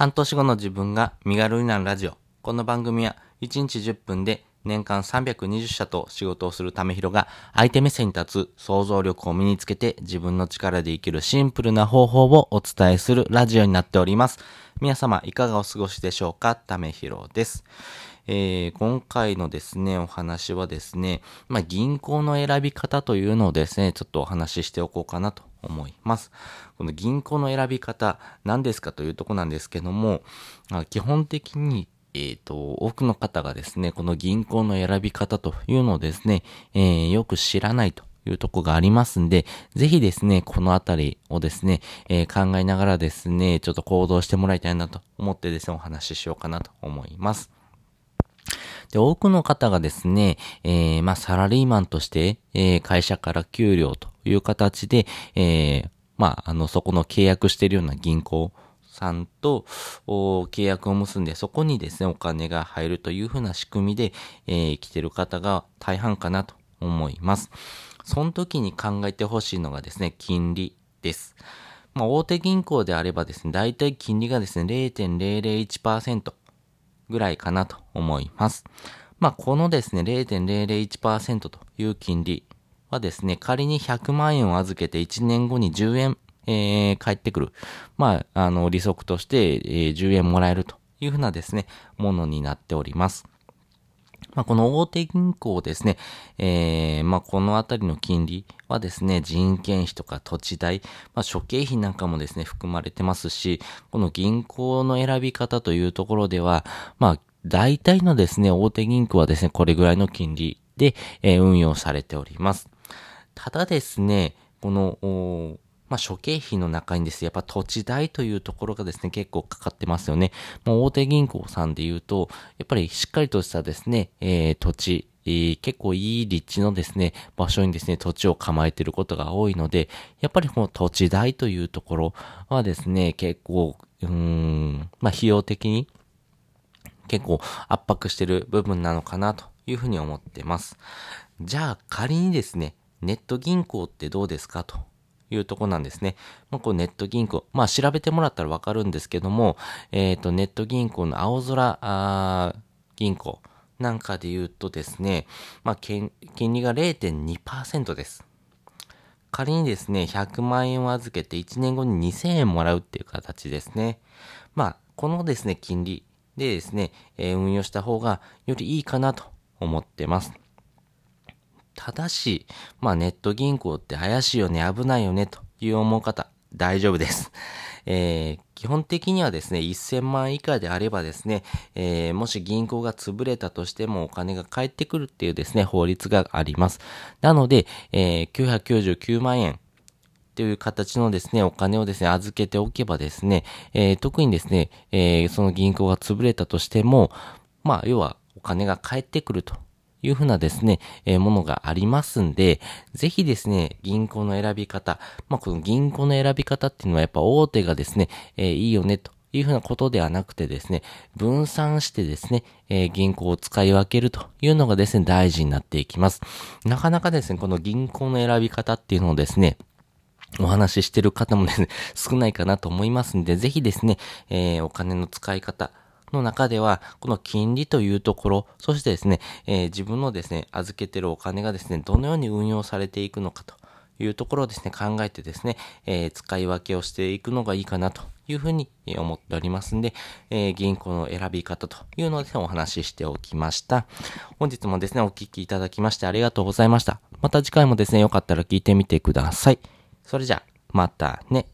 半年後の自分が身軽になるラジオ。この番組は1日10分で年間320社と仕事をするためひろが相手目線に立つ想像力を身につけて自分の力で生きるシンプルな方法をお伝えするラジオになっております。皆様いかがお過ごしでしょうか？ためひろです。えー、今回のですね、お話はですね、まあ、銀行の選び方というのをですね、ちょっとお話ししておこうかなと思います。この銀行の選び方、何ですかというとこなんですけども、基本的にえっ、ー、と、多くの方がですね、この銀行の選び方というのをですね、えー、よく知らないというとこがありますんで、ぜひですね、このあたりをですね、えー、考えながらですね、ちょっと行動してもらいたいなと思ってですね、お話ししようかなと思います。で、多くの方がですね、えー、まあ、サラリーマンとして、えー、会社から給料という形で、えー、まあ、あの、そこの契約しているような銀行さんと契約を結んで、そこにですね、お金が入るというふうな仕組みで、えー、生きてる方が大半かなと思います。その時に考えてほしいのがですね、金利です。まあ、大手銀行であればですね、大体金利がですね、0.001%ぐらいかなと思います。まあ、このですね、0.001%という金利はですね、仮に100万円を預けて1年後に10円、えー、返ってくる。まあ、あの、利息として、えー、10円もらえるというふうなですね、ものになっております。まあ、この大手銀行ですね、えー、まあ、このあたりの金利はですね、人件費とか土地代、まあ、諸経費なんかもですね、含まれてますし、この銀行の選び方というところでは、まあ、大体のですね、大手銀行はですね、これぐらいの金利で、えー、運用されております。ただですね、この、まあ、諸経費の中にですね、やっぱ土地代というところがですね、結構かかってますよね。もう大手銀行さんで言うと、やっぱりしっかりとしたですね、えー、土地、えー、結構いい立地のですね、場所にですね、土地を構えていることが多いので、やっぱりこの土地代というところはですね、結構、うーん、まあ、費用的に結構圧迫してる部分なのかなというふうに思ってます。じゃあ仮にですね、ネット銀行ってどうですかというとこなんですね。まあ、こうネット銀行。まあ、調べてもらったらわかるんですけども、えっ、ー、と、ネット銀行の青空銀行なんかで言うとですね、まあ、金利が0.2%です。仮にですね、100万円を預けて1年後に2000円もらうっていう形ですね。まあ、このですね、金利でですね、えー、運用した方がよりいいかなと思ってます。ただし、まあネット銀行って怪しいよね、危ないよね、という思う方、大丈夫です。えー、基本的にはですね、1000万以下であればですね、えー、もし銀行が潰れたとしてもお金が返ってくるっていうですね、法律があります。なので、えー、999万円という形のですね、お金をですね、預けておけばですね、えー、特にですね、えー、その銀行が潰れたとしても、まあ、要はお金が返ってくるというふうなですね、えー、ものがありますんで、ぜひですね、銀行の選び方、まあ、この銀行の選び方っていうのはやっぱ大手がですね、えー、いいよねというふうなことではなくてですね、分散してですね、えー、銀行を使い分けるというのがですね、大事になっていきます。なかなかですね、この銀行の選び方っていうのをですね、お話ししてる方もですね、少ないかなと思いますんで、ぜひですね、えー、お金の使い方、の中では、この金利というところ、そしてですね、えー、自分のですね、預けてるお金がですね、どのように運用されていくのかというところをですね、考えてですね、えー、使い分けをしていくのがいいかなというふうに思っておりますんで、えー、銀行の選び方というのをですね、お話ししておきました。本日もですね、お聞きいただきましてありがとうございました。また次回もですね、よかったら聞いてみてください。それじゃあ、またね。